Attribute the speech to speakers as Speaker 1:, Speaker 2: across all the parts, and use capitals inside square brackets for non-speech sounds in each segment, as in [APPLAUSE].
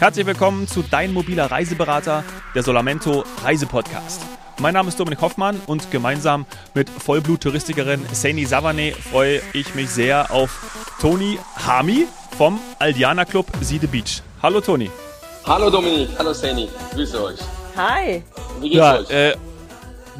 Speaker 1: Herzlich willkommen zu Dein mobiler Reiseberater, der Solamento Reisepodcast. Mein Name ist Dominik Hoffmann und gemeinsam mit Vollblut-Touristikerin Saini Savane freue ich mich sehr auf Toni Hami vom Aldiana Club Siede Beach. Hallo Toni.
Speaker 2: Hallo Dominik, hallo Saini, grüße euch.
Speaker 3: Hi.
Speaker 1: Wie geht's ja, euch? Äh,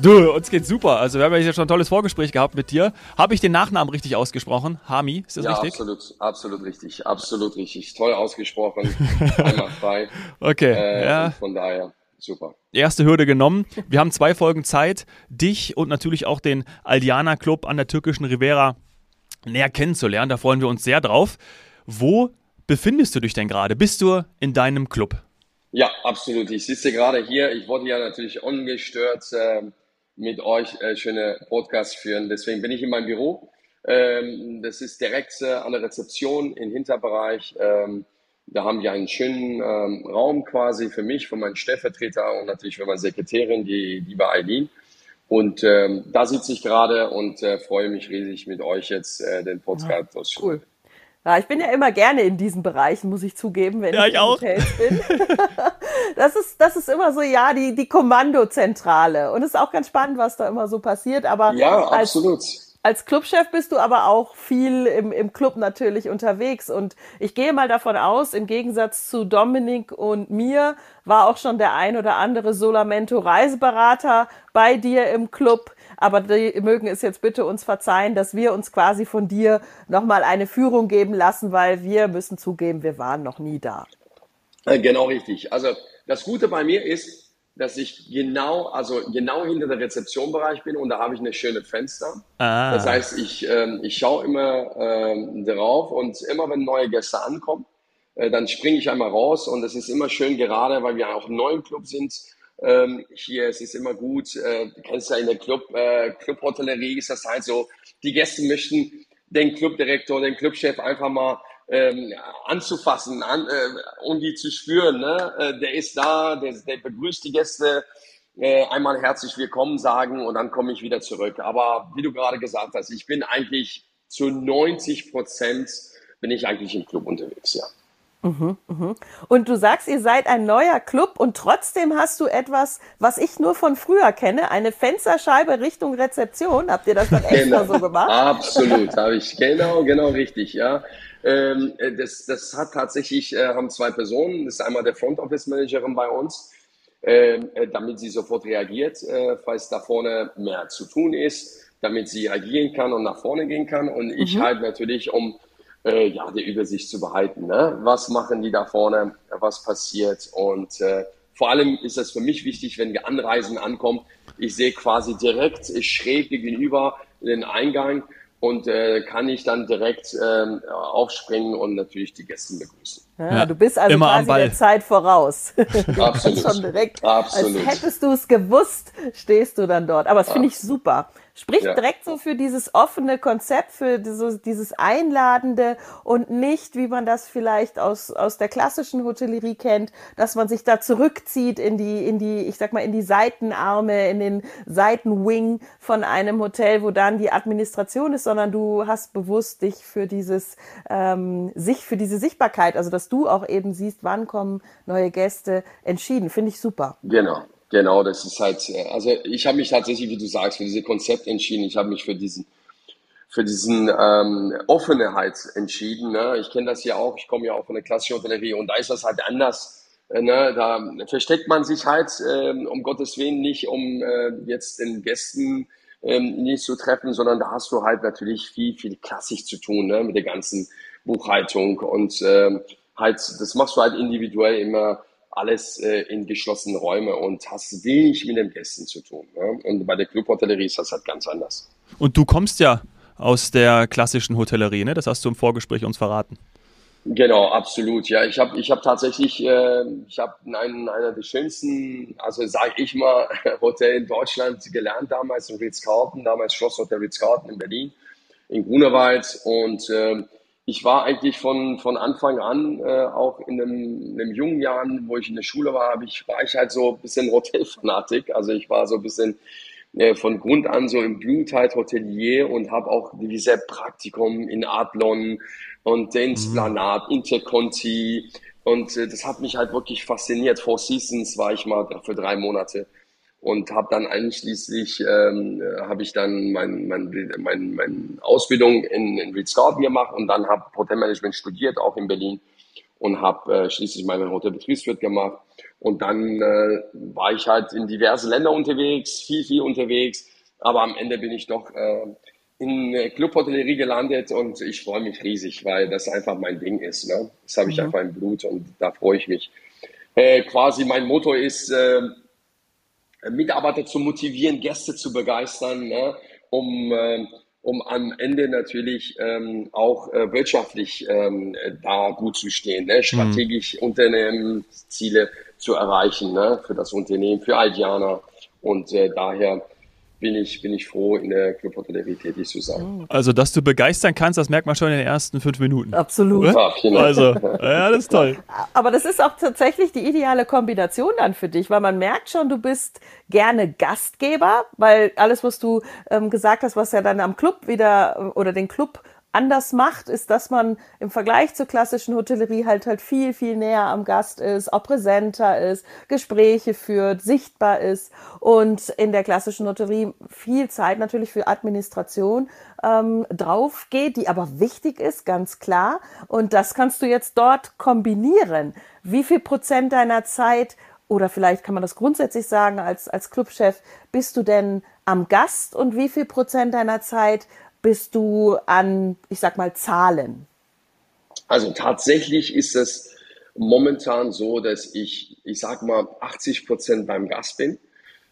Speaker 1: Du, uns geht's super. Also wir haben ja schon ein tolles Vorgespräch gehabt mit dir. Habe ich den Nachnamen richtig ausgesprochen? Hami, ist das
Speaker 2: ja,
Speaker 1: richtig?
Speaker 2: absolut, absolut richtig, absolut richtig. Toll ausgesprochen, [LAUGHS] einmal frei.
Speaker 1: Okay, äh, ja.
Speaker 2: Von daher, super.
Speaker 1: Erste Hürde genommen. Wir haben zwei Folgen Zeit, dich und natürlich auch den Aldiana Club an der türkischen Rivera näher kennenzulernen. Da freuen wir uns sehr drauf. Wo befindest du dich denn gerade? Bist du in deinem Club?
Speaker 2: Ja, absolut. Ich sitze gerade hier. Ich wollte ja natürlich ungestört äh, mit euch äh, schöne Podcasts führen. Deswegen bin ich in meinem Büro. Ähm, das ist direkt äh, an der Rezeption im Hinterbereich. Ähm, da haben wir einen schönen ähm, Raum quasi für mich, für meinen Stellvertreter und natürlich für meine Sekretärin, die liebe Eileen. Und ähm, da sitze ich gerade und äh, freue mich riesig mit euch jetzt äh, den Podcast ja,
Speaker 3: Cool. Ja, ich bin ja immer gerne in diesen Bereichen, muss ich zugeben, wenn
Speaker 1: ja,
Speaker 3: ich,
Speaker 1: ich in auch.
Speaker 3: Hotels bin. [LAUGHS] das ist, das ist immer so, ja, die, die Kommandozentrale. Und es ist auch ganz spannend, was da immer so passiert. Aber
Speaker 2: ja, absolut.
Speaker 3: Als, Clubchef bist du aber auch viel im, im Club natürlich unterwegs. Und ich gehe mal davon aus, im Gegensatz zu Dominik und mir war auch schon der ein oder andere Solamento Reiseberater bei dir im Club aber die mögen es jetzt bitte uns verzeihen, dass wir uns quasi von dir nochmal eine Führung geben lassen, weil wir müssen zugeben, wir waren noch nie da.
Speaker 2: Äh, genau richtig. Also das Gute bei mir ist, dass ich genau, also genau hinter der Rezeptionbereich bin und da habe ich eine schöne Fenster. Ah. Das heißt, ich, ähm, ich schaue immer ähm, drauf und immer wenn neue Gäste ankommen, äh, dann springe ich einmal raus und es ist immer schön gerade, weil wir auch im neuen Club sind, ähm, hier, es ist immer gut, äh, du kennst ja in der Club, äh, Clubhotellerie ist das halt so, die Gäste möchten den Clubdirektor, den Clubchef einfach mal ähm, anzufassen an, äh, und die zu spüren. Ne? Äh, der ist da, der, der begrüßt die Gäste, äh, einmal herzlich willkommen sagen und dann komme ich wieder zurück. Aber wie du gerade gesagt hast, ich bin eigentlich zu 90 Prozent bin ich eigentlich im Club unterwegs, ja.
Speaker 3: Mhm, mhm. Und du sagst, ihr seid ein neuer Club und trotzdem hast du etwas, was ich nur von früher kenne, eine Fensterscheibe Richtung Rezeption. Habt ihr das dann [LAUGHS] extra
Speaker 2: genau.
Speaker 3: so gemacht?
Speaker 2: Absolut, habe ich genau, genau richtig, ja. Ähm, das, das hat tatsächlich, äh, haben zwei Personen, das ist einmal der Front Office Managerin bei uns, ähm, äh, damit sie sofort reagiert, äh, falls da vorne mehr zu tun ist, damit sie agieren kann und nach vorne gehen kann und ich mhm. halt natürlich, um äh, ja, die Übersicht zu behalten. Ne? Was machen die da vorne? Was passiert? Und äh, vor allem ist es für mich wichtig, wenn wir anreisen ankommen, ich sehe quasi direkt schräg gegenüber den Eingang und äh, kann ich dann direkt ähm, aufspringen und natürlich die Gäste begrüßen.
Speaker 3: Ja, ja, du bist also
Speaker 1: quasi
Speaker 3: der Zeit voraus. [LAUGHS]
Speaker 2: Absolut.
Speaker 3: schon direkt, Absolut. als hättest du es gewusst, stehst du dann dort. Aber das finde ich super. Spricht ja. direkt so für dieses offene Konzept, für dieses, dieses Einladende und nicht, wie man das vielleicht aus, aus der klassischen Hotellerie kennt, dass man sich da zurückzieht in die, in die, ich sag mal, in die Seitenarme, in den Seitenwing von einem Hotel, wo dann die Administration ist, sondern du hast bewusst dich für dieses, ähm, sich, für diese Sichtbarkeit, also dass du auch eben siehst, wann kommen neue Gäste, entschieden. Finde ich super.
Speaker 2: Genau. Genau, das ist halt, äh, also ich habe mich tatsächlich, wie du sagst, für dieses Konzept entschieden. Ich habe mich für diesen, für diesen ähm, Offenheit entschieden. Ne? Ich kenne das ja auch, ich komme ja auch von der klassischen Hotellerie und da ist das halt anders. Äh, ne? Da versteckt man sich halt, äh, um Gottes Willen, nicht um äh, jetzt den Gästen ähm, nicht zu treffen, sondern da hast du halt natürlich viel, viel klassisch zu tun ne? mit der ganzen Buchhaltung und ähm, halt, das machst du halt individuell immer alles äh, in geschlossenen Räume und hast wenig mit den Gästen zu tun. Ne? Und bei der Clubhotellerie ist das halt ganz anders.
Speaker 1: Und du kommst ja aus der klassischen Hotellerie, ne? Das hast du im Vorgespräch uns verraten.
Speaker 2: Genau, absolut. Ja, ich habe ich hab tatsächlich, äh, ich habe einen einer der schönsten, also sage ich mal, [LAUGHS] Hotel in Deutschland gelernt damals in Ritz-Carlton, damals Schlosshotel Ritz-Carlton in Berlin, in Grunewald und äh, ich war eigentlich von, von Anfang an, äh, auch in einem, in einem jungen Jahren, wo ich in der Schule war, ich, war ich halt so ein bisschen [LAUGHS] Hotelfanatik. Also ich war so ein bisschen äh, von Grund an so im Blut halt Hotelier und habe auch diese Praktikum in Adlon und den Splanat, Interconti Und äh, das hat mich halt wirklich fasziniert. Four Seasons war ich mal für drei Monate und habe dann einschließlich ähm, habe ich dann mein, mein, mein, mein Ausbildung in, in Ritz-Carlton gemacht und dann habe Hotelmanagement studiert, auch in Berlin und habe äh, schließlich meinen Hotelbetriebswirt gemacht und dann äh, war ich halt in diverse Länder unterwegs, viel, viel unterwegs, aber am Ende bin ich doch äh, in Clubhotellerie gelandet und ich freue mich riesig, weil das einfach mein Ding ist. Ne? Das habe ich mhm. einfach im Blut und da freue ich mich. Äh, quasi mein Motto ist, äh, Mitarbeiter zu motivieren, Gäste zu begeistern, ne? um, äh, um am Ende natürlich ähm, auch äh, wirtschaftlich ähm, da gut zu stehen, ne? strategisch mhm. Unternehmensziele zu erreichen ne? für das Unternehmen, für Aldiana. Und äh, daher bin ich, bin ich froh, in der Clubhotellerie tätig zu sein.
Speaker 1: Also, dass du begeistern kannst, das merkt man schon in den ersten fünf Minuten.
Speaker 3: Absolut.
Speaker 1: Ja, also, ja, das ist toll.
Speaker 3: Aber das ist auch tatsächlich die ideale Kombination dann für dich, weil man merkt schon, du bist gerne Gastgeber, weil alles, was du ähm, gesagt hast, was ja dann am Club wieder oder den Club anders macht, ist, dass man im Vergleich zur klassischen Hotellerie halt halt viel, viel näher am Gast ist, auch präsenter ist, Gespräche führt, sichtbar ist und in der klassischen Hotellerie viel Zeit natürlich für Administration ähm, drauf geht, die aber wichtig ist, ganz klar. Und das kannst du jetzt dort kombinieren. Wie viel Prozent deiner Zeit oder vielleicht kann man das grundsätzlich sagen als, als Clubchef, bist du denn am Gast und wie viel Prozent deiner Zeit bist du an, ich sag mal, Zahlen?
Speaker 2: Also tatsächlich ist es momentan so, dass ich, ich sag mal, 80 Prozent beim Gast bin.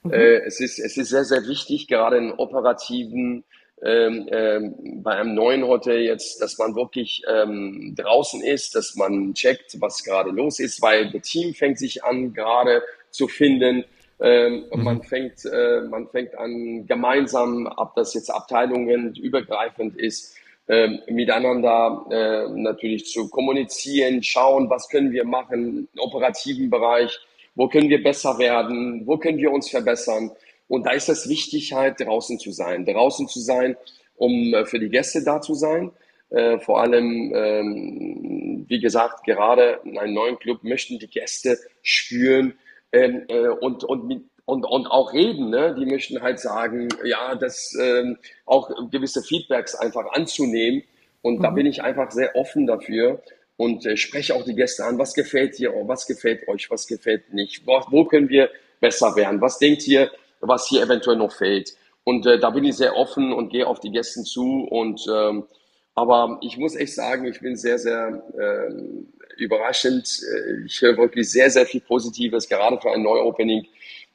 Speaker 2: Mhm. Äh, es, ist, es ist sehr, sehr wichtig, gerade in operativen, ähm, ähm, bei einem neuen Hotel jetzt, dass man wirklich ähm, draußen ist, dass man checkt, was gerade los ist, weil das Team fängt sich an, gerade zu finden. Ähm, mhm. Man fängt, äh, man fängt an gemeinsam, ob das jetzt Abteilungen übergreifend ist, äh, miteinander äh, natürlich zu kommunizieren, schauen, was können wir machen im operativen Bereich, wo können wir besser werden, wo können wir uns verbessern. Und da ist es wichtig, halt draußen zu sein, draußen zu sein, um äh, für die Gäste da zu sein. Äh, vor allem, ähm, wie gesagt, gerade in einem neuen Club möchten die Gäste spüren, ähm, äh, und, und, und, und auch reden. Ne? Die möchten halt sagen, ja, das ähm, auch gewisse Feedbacks einfach anzunehmen. Und mhm. da bin ich einfach sehr offen dafür und äh, spreche auch die Gäste an, was gefällt dir, was gefällt euch, was gefällt nicht, wo, wo können wir besser werden, was denkt ihr, was hier eventuell noch fehlt. Und äh, da bin ich sehr offen und gehe auf die Gäste zu. Und ähm, aber ich muss echt sagen, ich bin sehr, sehr ähm, überraschend. Äh, ich höre wirklich sehr, sehr viel Positives, gerade für ein Neuopening.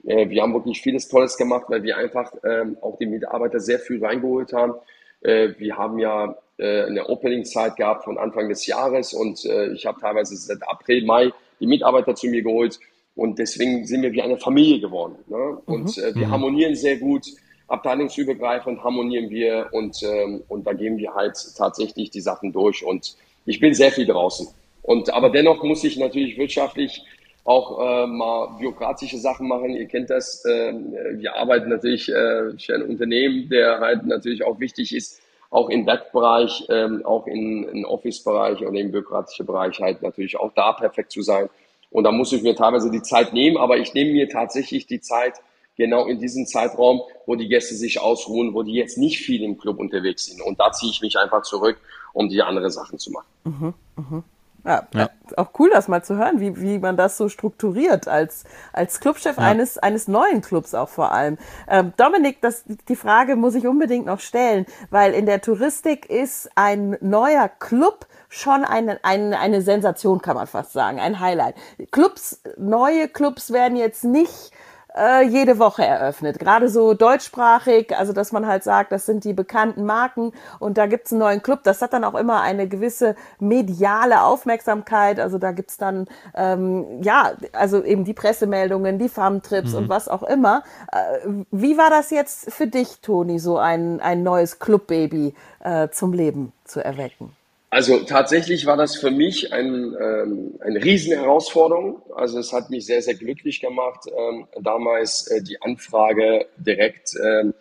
Speaker 2: Äh, wir haben wirklich vieles Tolles gemacht, weil wir einfach ähm, auch die Mitarbeiter sehr viel reingeholt haben. Äh, wir haben ja eine Opening-Zeit gehabt von Anfang des Jahres und ich habe teilweise seit April, Mai die Mitarbeiter zu mir geholt und deswegen sind wir wie eine Familie geworden. Ne? Und mhm. wir mhm. harmonieren sehr gut, abteilungsübergreifend harmonieren wir und, ähm, und da gehen wir halt tatsächlich die Sachen durch und ich bin sehr viel draußen. Und, aber dennoch muss ich natürlich wirtschaftlich auch äh, mal bürokratische Sachen machen. Ihr kennt das. Äh, wir arbeiten natürlich äh, für ein Unternehmen, der halt natürlich auch wichtig ist, auch im Webbereich, ähm, auch in, im Office-Bereich oder im bürokratischen Bereich halt natürlich auch da perfekt zu sein. Und da muss ich mir teilweise die Zeit nehmen, aber ich nehme mir tatsächlich die Zeit genau in diesem Zeitraum, wo die Gäste sich ausruhen, wo die jetzt nicht viel im Club unterwegs sind. Und da ziehe ich mich einfach zurück, um die andere Sachen zu machen. Mhm,
Speaker 3: mh. Ja, ja, auch cool, das mal zu hören, wie, wie man das so strukturiert als, als Clubchef ja. eines, eines neuen Clubs auch vor allem. Ähm, Dominik, das, die Frage muss ich unbedingt noch stellen, weil in der Touristik ist ein neuer Club schon eine, eine, eine Sensation, kann man fast sagen, ein Highlight. Clubs, neue Clubs werden jetzt nicht äh, jede Woche eröffnet. Gerade so deutschsprachig, also dass man halt sagt, das sind die bekannten Marken und da gibt's einen neuen Club. Das hat dann auch immer eine gewisse mediale Aufmerksamkeit. Also da gibt's dann, ähm, ja, also eben die Pressemeldungen, die Farmtrips mhm. und was auch immer. Äh, wie war das jetzt für dich, Toni, so ein, ein neues Clubbaby äh, zum Leben zu erwecken?
Speaker 2: Also tatsächlich war das für mich ein, ähm, eine Riesenherausforderung. Also es hat mich sehr, sehr glücklich gemacht, ähm, damals äh, die Anfrage direkt, ähm,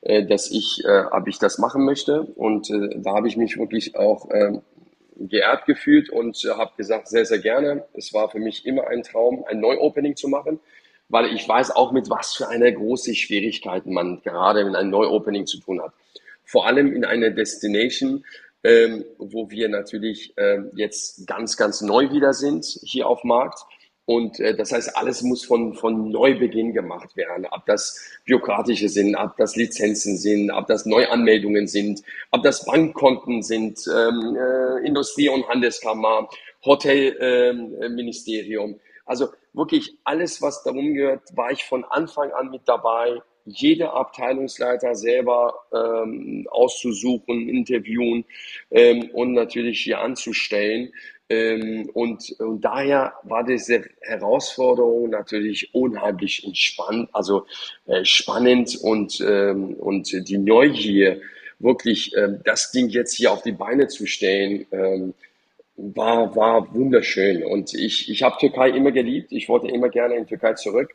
Speaker 2: äh, dass ich, äh, ob ich das machen möchte. Und äh, da habe ich mich wirklich auch ähm, geehrt gefühlt und äh, habe gesagt, sehr, sehr gerne. Es war für mich immer ein Traum, ein Neuopening zu machen, weil ich weiß auch, mit was für eine große Schwierigkeiten man gerade in einem Neuopening zu tun hat. Vor allem in einer Destination, ähm, wo wir natürlich äh, jetzt ganz, ganz neu wieder sind hier auf Markt und äh, das heißt, alles muss von, von Neubeginn gemacht werden. Ob das bürokratische sind, ob das Lizenzen sind, ob das Neuanmeldungen sind, ob das Bankkonten sind, ähm, äh, Industrie- und Handelskammer, Hotelministerium. Ähm, also wirklich alles, was darum gehört, war ich von Anfang an mit dabei. Jeder Abteilungsleiter selber ähm, auszusuchen, interviewen ähm, und natürlich hier anzustellen. Ähm, und, und daher war diese Herausforderung natürlich unheimlich entspannt, also äh, spannend und, ähm, und die Neugier, wirklich ähm, das Ding jetzt hier auf die Beine zu stellen, ähm, war, war wunderschön. Und ich, ich habe Türkei immer geliebt. Ich wollte immer gerne in Türkei zurück.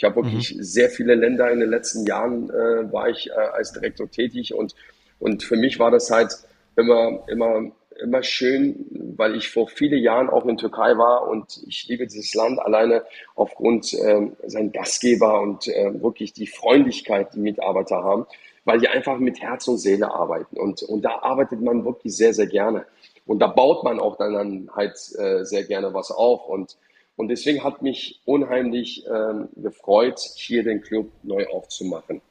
Speaker 2: Ich habe wirklich mhm. sehr viele Länder in den letzten Jahren äh, war ich äh, als Direktor tätig und, und für mich war das halt immer, immer immer schön, weil ich vor vielen Jahren auch in Türkei war und ich liebe dieses Land alleine aufgrund äh, sein Gastgeber und äh, wirklich die Freundlichkeit, die Mitarbeiter haben, weil die einfach mit Herz und Seele arbeiten und, und da arbeitet man wirklich sehr, sehr gerne und da baut man auch dann halt äh, sehr gerne was auf und und deswegen hat mich unheimlich ähm, gefreut, hier den Club neu aufzumachen.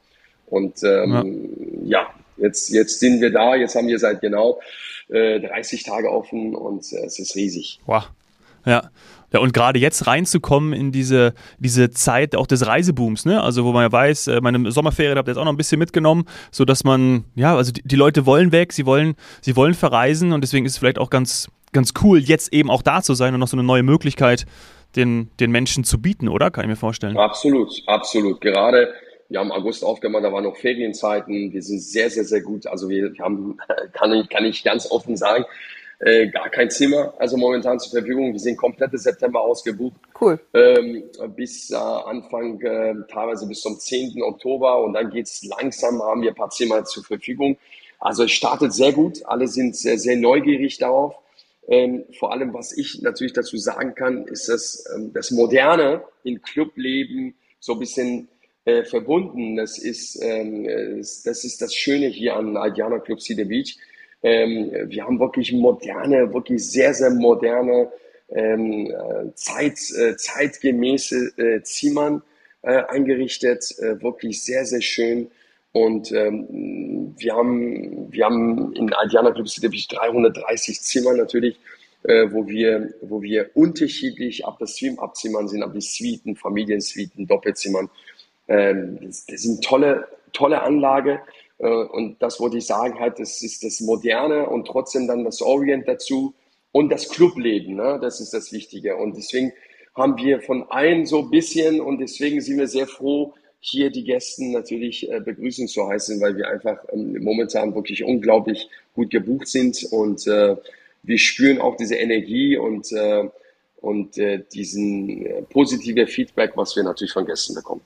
Speaker 2: Und ähm, ja. ja, jetzt, jetzt sind wir da, jetzt haben wir seit genau 30 äh, Tage offen und äh, es ist riesig.
Speaker 1: Wow. Ja. Ja, und gerade jetzt reinzukommen in diese, diese Zeit auch des Reisebooms, ne? Also wo man ja weiß, äh, meine Sommerferien habt ihr jetzt auch noch ein bisschen mitgenommen, sodass man, ja, also die, die, Leute wollen weg, sie wollen, sie wollen verreisen und deswegen ist es vielleicht auch ganz, ganz cool, jetzt eben auch da zu sein und noch so eine neue Möglichkeit den, den Menschen zu bieten, oder? Kann ich mir vorstellen.
Speaker 2: Absolut, absolut. Gerade wir haben August aufgemacht, da waren noch Ferienzeiten. Wir sind sehr, sehr, sehr gut. Also wir haben, [LAUGHS] kann ich, kann ich ganz offen sagen, äh, gar kein Zimmer, also momentan zur Verfügung. Wir sind komplette September ausgebucht.
Speaker 3: Cool.
Speaker 2: Ähm, bis äh, Anfang, äh, teilweise bis zum 10. Oktober und dann geht's langsam, haben wir ein paar Zimmer zur Verfügung. Also es startet sehr gut. Alle sind sehr, sehr neugierig darauf. Ähm, vor allem, was ich natürlich dazu sagen kann, ist, dass ähm, das Moderne in Clubleben so ein bisschen äh, verbunden. Das ist, ähm, das ist das Schöne hier an Adiana Club Cedar Beach. Ähm, wir haben wirklich moderne, wirklich sehr, sehr moderne, ähm, Zeit, äh, zeitgemäße äh, Zimmern äh, eingerichtet, äh, wirklich sehr, sehr schön. Und ähm, wir haben, wir haben in Adiana Club Beach 330 Zimmer natürlich, äh, wo wir, wo wir unterschiedlich ab das Swim-Up-Zimmern sind, ab die Suiten, Familiensuiten, Doppelzimmern ähm, das, das eine tolle, tolle Anlage. Äh, und das wollte ich sagen, halt, das ist das Moderne und trotzdem dann das Orient dazu und das Clubleben, ne? das ist das Wichtige. Und deswegen haben wir von allen so ein bisschen und deswegen sind wir sehr froh, hier die Gästen natürlich äh, begrüßen zu heißen, weil wir einfach ähm, momentan wirklich unglaublich gut gebucht sind und äh, wir spüren auch diese Energie und, äh, und äh, diesen äh, positive Feedback, was wir natürlich von Gästen bekommen.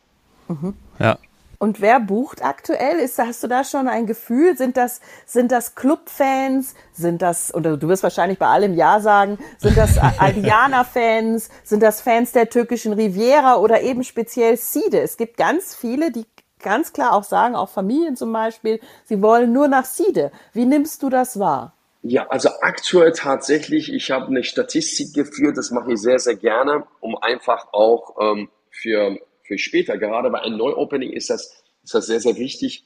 Speaker 3: Mhm. Ja. Und wer bucht aktuell? Ist, hast du da schon ein Gefühl? Sind das, sind das Clubfans? Sind das, oder du wirst wahrscheinlich bei allem Ja sagen, sind das [LAUGHS] Aldiana-Fans? Sind das Fans der türkischen Riviera oder eben speziell Side? Es gibt ganz viele, die ganz klar auch sagen, auch Familien zum Beispiel, sie wollen nur nach Side. Wie nimmst du das wahr?
Speaker 2: Ja, also aktuell tatsächlich, ich habe eine Statistik geführt, das mache ich sehr, sehr gerne, um einfach auch ähm, für für später. Gerade bei einem Neuopening ist das, ist das sehr, sehr wichtig,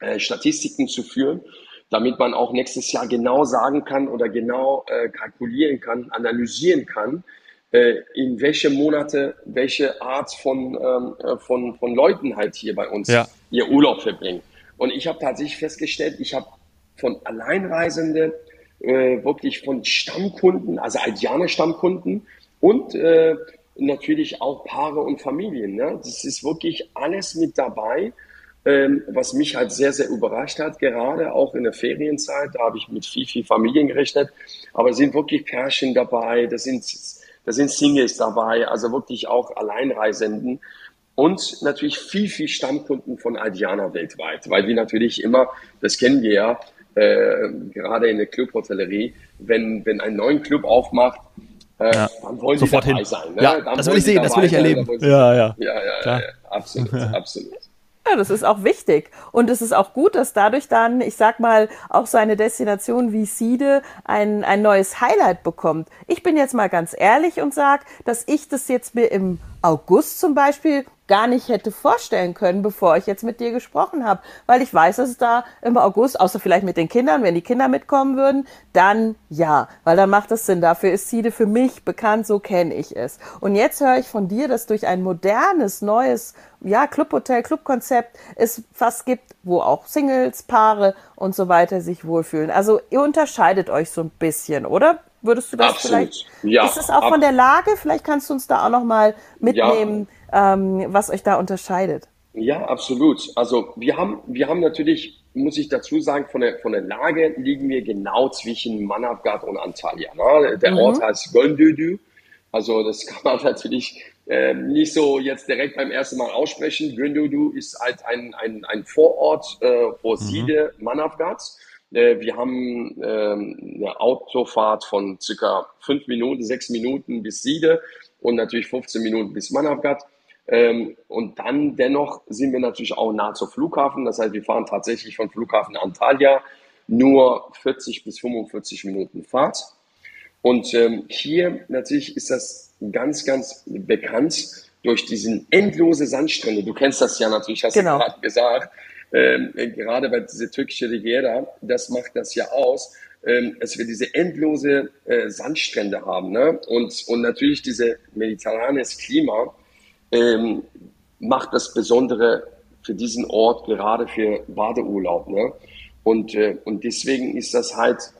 Speaker 2: äh, Statistiken zu führen, damit man auch nächstes Jahr genau sagen kann oder genau äh, kalkulieren kann, analysieren kann, äh, in welche Monate welche Art von, ähm, äh, von, von Leuten halt hier bei uns ja. ihr Urlaub verbringen. Und ich habe tatsächlich festgestellt, ich habe von Alleinreisende, äh, wirklich von Stammkunden, also Aldianer-Stammkunden und äh, natürlich auch Paare und Familien. Ne? Das ist wirklich alles mit dabei, ähm, was mich halt sehr, sehr überrascht hat, gerade auch in der Ferienzeit. Da habe ich mit viel, viel Familien gerechnet. Aber es sind wirklich Pärchen dabei, da sind, da sind Singles dabei, also wirklich auch Alleinreisenden. Und natürlich viel, viel Stammkunden von Aldiana weltweit, weil wir natürlich immer, das kennen wir ja, äh, gerade in der Clubhotellerie, wenn, wenn ein neuen Club aufmacht, äh, ja. dann wollen Sofort die dabei hin. sein. Ne?
Speaker 1: Ja, dann das will ich sehen, das will ich erleben.
Speaker 2: Ja, ja. Ja, ja, ja, ja absolut, [LAUGHS] absolut.
Speaker 3: Ja, das ist auch wichtig. Und es ist auch gut, dass dadurch dann, ich sag mal, auch so eine Destination wie Siede ein, ein neues Highlight bekommt. Ich bin jetzt mal ganz ehrlich und sag, dass ich das jetzt mir im August zum Beispiel gar nicht hätte vorstellen können, bevor ich jetzt mit dir gesprochen habe. Weil ich weiß, dass es da im August, außer vielleicht mit den Kindern, wenn die Kinder mitkommen würden, dann ja, weil dann macht es Sinn. Dafür ist Siede für mich bekannt, so kenne ich es. Und jetzt höre ich von dir, dass durch ein modernes, neues, ja, Clubhotel, Clubkonzept es fast gibt, wo auch Singles, Paare und so weiter sich wohlfühlen. Also ihr unterscheidet euch so ein bisschen, oder? Würdest du das
Speaker 2: Absolut.
Speaker 3: vielleicht? Ja, ist es auch von der Lage? Vielleicht kannst du uns da auch noch mal mitnehmen. Ja ähm, was euch da unterscheidet.
Speaker 2: Ja, absolut. Also wir haben, wir haben natürlich, muss ich dazu sagen, von der, von der Lage liegen wir genau zwischen Manavgat und Antalya. Ne? Der mhm. Ort heißt Göndödü. Also das [LAUGHS] kann man natürlich äh, nicht so jetzt direkt beim ersten Mal aussprechen. Göndödü ist halt ein, ein, ein Vorort äh, vor mhm. Siede Manavgats. Äh, wir haben ähm, eine Autofahrt von circa fünf Minuten, sechs Minuten bis Siede und natürlich 15 Minuten bis Manavgat. Ähm, und dann dennoch sind wir natürlich auch nah zur Flughafen. Das heißt, wir fahren tatsächlich von Flughafen Antalya nur 40 bis 45 Minuten Fahrt. Und ähm, hier natürlich ist das ganz, ganz bekannt durch diesen endlose Sandstrände. Du kennst das ja natürlich, hast genau. du gerade gesagt. Ähm, gerade bei dieser türkischen Riviera, das macht das ja aus, ähm, dass wir diese endlose äh, Sandstrände haben. Ne? Und, und natürlich diese mediterranes Klima ähm, macht das Besondere für diesen Ort, gerade für Badeurlaub. Ne? Und, äh, und deswegen ist das halt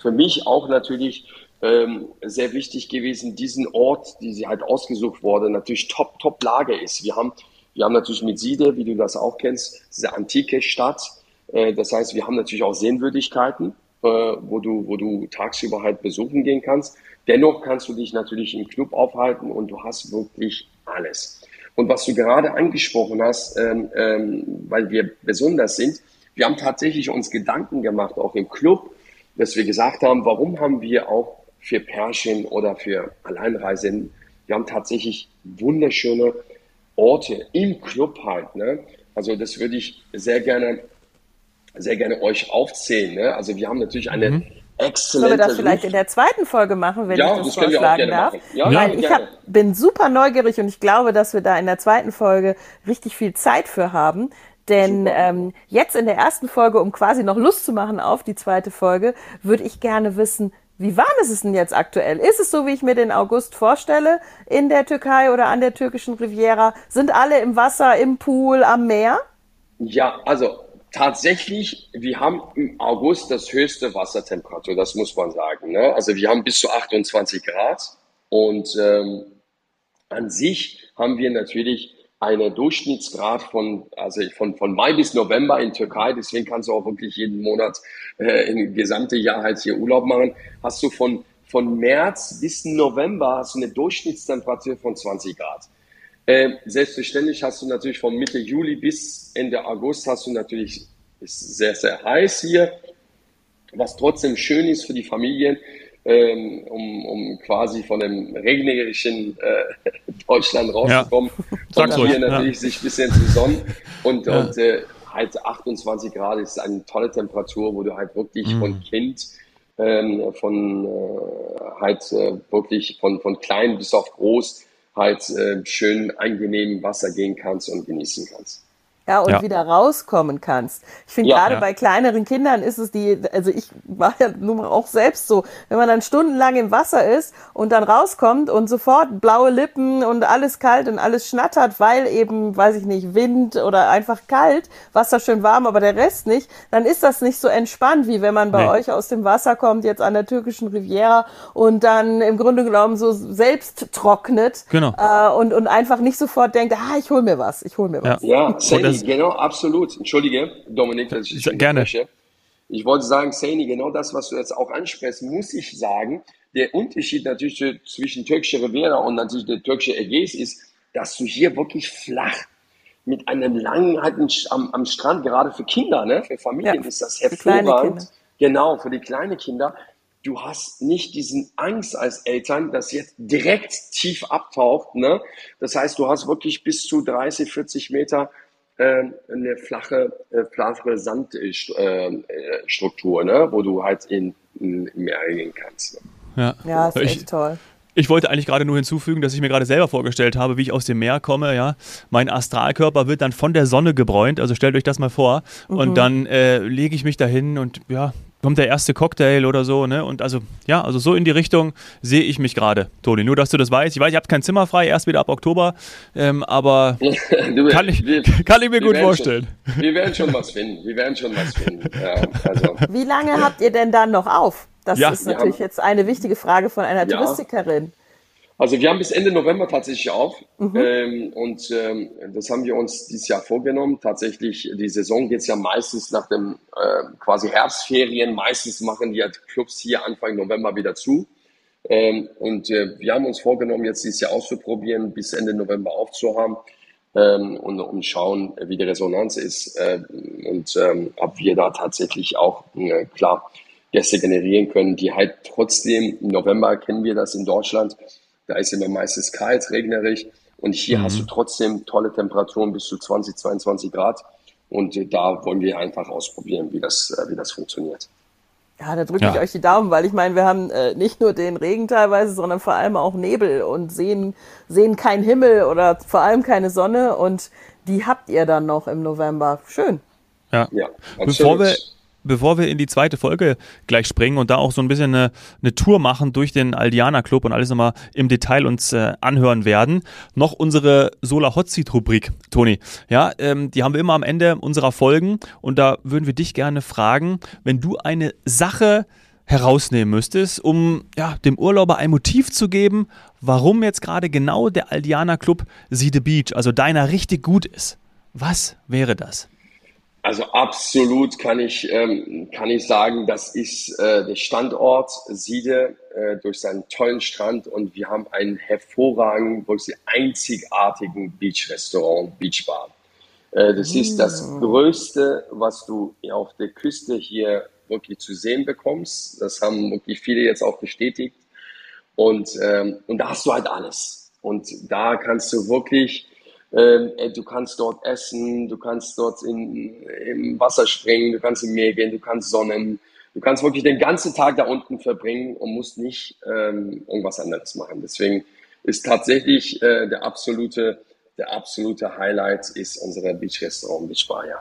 Speaker 2: für mich auch natürlich ähm, sehr wichtig gewesen, diesen Ort, die sie halt ausgesucht wurde, natürlich top, top Lage ist. Wir haben, wir haben natürlich mit Siede, wie du das auch kennst, diese antike Stadt. Äh, das heißt, wir haben natürlich auch Sehenswürdigkeiten, äh, wo du, wo du tagsüber halt besuchen gehen kannst. Dennoch kannst du dich natürlich im Club aufhalten und du hast wirklich alles. Und was du gerade angesprochen hast, ähm, ähm, weil wir besonders sind, wir haben tatsächlich uns Gedanken gemacht, auch im Club, dass wir gesagt haben, warum haben wir auch für Pärchen oder für Alleinreisenden, wir haben tatsächlich wunderschöne Orte im Club halt. Ne? Also das würde ich sehr gerne, sehr gerne euch aufzählen. Ne? Also wir haben natürlich eine mhm. Exzellent.
Speaker 3: Sollen wir das vielleicht in der zweiten Folge machen, wenn ja, ich das, das vorschlagen darf? Ja, Weil ich hab, bin super neugierig und ich glaube, dass wir da in der zweiten Folge richtig viel Zeit für haben. Denn ähm, jetzt in der ersten Folge, um quasi noch Lust zu machen auf die zweite Folge, würde ich gerne wissen, wie warm ist es denn jetzt aktuell? Ist es so, wie ich mir den August vorstelle, in der Türkei oder an der türkischen Riviera? Sind alle im Wasser, im Pool, am Meer?
Speaker 2: Ja, also tatsächlich, wir haben im August das höchste Wassertemperatur, das muss man sagen. Ne? Also wir haben bis zu 28 Grad und ähm, an sich haben wir natürlich einen Durchschnittsgrad von, also von, von Mai bis November in Türkei, deswegen kannst du auch wirklich jeden Monat äh, im gesamten Jahr halt hier Urlaub machen, hast du von, von März bis November hast du eine Durchschnittstemperatur von 20 Grad. Äh, selbstverständlich hast du natürlich von Mitte Juli bis Ende August hast du natürlich, ist sehr, sehr heiß hier, was trotzdem schön ist für die Familien, ähm, um, um quasi von dem regnerischen äh, [LAUGHS] Deutschland rauszukommen, [LAUGHS] ja. und hier natürlich ja. sich ein bisschen zu sonnen und, ja. und äh, halt 28 Grad ist eine tolle Temperatur, wo du halt wirklich mhm. von Kind ähm, von äh, halt äh, wirklich von, von klein bis auf groß halt äh, schön angenehm Wasser gehen kannst und genießen kannst.
Speaker 3: Ja, und ja. wieder rauskommen kannst. Ich finde ja, gerade ja. bei kleineren Kindern ist es die, also ich war ja nun mal auch selbst so, wenn man dann stundenlang im Wasser ist und dann rauskommt und sofort blaue Lippen und alles kalt und alles schnattert, weil eben, weiß ich nicht, Wind oder einfach kalt, Wasser schön warm, aber der Rest nicht, dann ist das nicht so entspannt, wie wenn man bei nee. euch aus dem Wasser kommt, jetzt an der türkischen Riviera und dann im Grunde genommen so selbst trocknet
Speaker 1: genau.
Speaker 3: äh, und, und einfach nicht sofort denkt, ah, ich hol mir was, ich hol mir was.
Speaker 2: Ja, ja genau, absolut. Entschuldige, Dominik, dass ich
Speaker 1: Gerne. Spreche.
Speaker 2: Ich wollte sagen, Saini, genau das, was du jetzt auch ansprichst, muss ich sagen. Der Unterschied natürlich zwischen türkischer Riviera und natürlich der türkische Ägäis ist, dass du hier wirklich flach mit einem langen halt am, am Strand, gerade für Kinder, ne? für Familien ja, ist das hervorragend. Genau, für die kleinen Kinder. Du hast nicht diesen Angst als Eltern, dass jetzt direkt tief abtaucht. Ne? Das heißt, du hast wirklich bis zu 30, 40 Meter eine flache, äh, flache Sandstruktur, ne? wo du halt in, in, im Meer gehen kannst.
Speaker 3: Ne? Ja, ja ist echt
Speaker 1: ich,
Speaker 3: toll.
Speaker 1: Ich wollte eigentlich gerade nur hinzufügen, dass ich mir gerade selber vorgestellt habe, wie ich aus dem Meer komme. Ja, mein Astralkörper wird dann von der Sonne gebräunt. Also stellt euch das mal vor. Mhm. Und dann äh, lege ich mich dahin und ja, kommt der erste Cocktail oder so, ne? Und also, ja, also so in die Richtung sehe ich mich gerade, Toni. Nur, dass du das weißt. Ich weiß, ich habe kein Zimmer frei, erst wieder ab Oktober, ähm, aber [LAUGHS] du, kann, ich, wir, kann ich mir gut vorstellen.
Speaker 2: Schon, wir werden schon was finden. Wir werden schon was finden. Ja,
Speaker 3: also. Wie lange habt ihr denn dann noch auf? Das ja, ist natürlich haben, jetzt eine wichtige Frage von einer ja. Touristikerin.
Speaker 2: Also wir haben bis Ende November tatsächlich auf mhm. ähm, und ähm, das haben wir uns dieses Jahr vorgenommen. Tatsächlich, die Saison geht ja meistens nach dem äh, quasi Herbstferien. Meistens machen die halt Clubs hier Anfang November wieder zu. Ähm, und äh, wir haben uns vorgenommen, jetzt dieses Jahr auszuprobieren, bis Ende November aufzuhaben ähm, und um schauen, wie die Resonanz ist äh, und ähm, ob wir da tatsächlich auch, äh, klar, Gäste generieren können, die halt trotzdem, im November kennen wir das in Deutschland, da ist immer meistens kalt, regnerisch und hier mhm. hast du trotzdem tolle Temperaturen bis zu 20, 22 Grad und äh, da wollen wir einfach ausprobieren, wie das, äh, wie das funktioniert.
Speaker 3: Ja, da drücke ja. ich euch die Daumen, weil ich meine, wir haben äh, nicht nur den Regen teilweise, sondern vor allem auch Nebel und sehen, sehen keinen Himmel oder vor allem keine Sonne und die habt ihr dann noch im November. Schön.
Speaker 1: Ja. ja Bevor wir bevor wir in die zweite Folge gleich springen und da auch so ein bisschen eine, eine Tour machen durch den Aldiana Club und alles nochmal im Detail uns äh, anhören werden, noch unsere Solar Hot Seat Rubrik, Toni. Ja, ähm, die haben wir immer am Ende unserer Folgen und da würden wir dich gerne fragen, wenn du eine Sache herausnehmen müsstest, um ja, dem Urlauber ein Motiv zu geben, warum jetzt gerade genau der Aldiana Club See the Beach, also deiner richtig gut ist. Was wäre das?
Speaker 2: Also absolut kann ich, ähm, kann ich sagen, das ist äh, der Standort Siede äh, durch seinen tollen Strand und wir haben einen hervorragenden, wirklich einzigartigen Beach-Restaurant, Beachbar. Äh, das ist das mm. Größte, was du auf der Küste hier wirklich zu sehen bekommst. Das haben wirklich viele jetzt auch bestätigt. Und, ähm, und da hast du halt alles. Und da kannst du wirklich ähm, du kannst dort essen, du kannst dort in, im Wasser springen, du kannst im Meer gehen, du kannst sonnen. Du kannst wirklich den ganzen Tag da unten verbringen und musst nicht ähm, irgendwas anderes machen. Deswegen ist tatsächlich äh, der absolute, der absolute Highlight ist unsere Beach Restaurant Beach Bar, ja.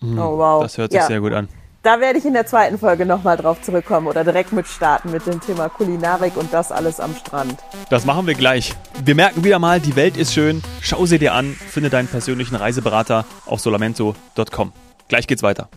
Speaker 1: Mhm. Oh wow. Das hört sich ja. sehr gut an.
Speaker 3: Da werde ich in der zweiten Folge nochmal drauf zurückkommen oder direkt mit starten mit dem Thema Kulinarik und das alles am Strand.
Speaker 1: Das machen wir gleich. Wir merken wieder mal, die Welt ist schön. Schau sie dir an, finde deinen persönlichen Reiseberater auf solamento.com. Gleich geht's weiter.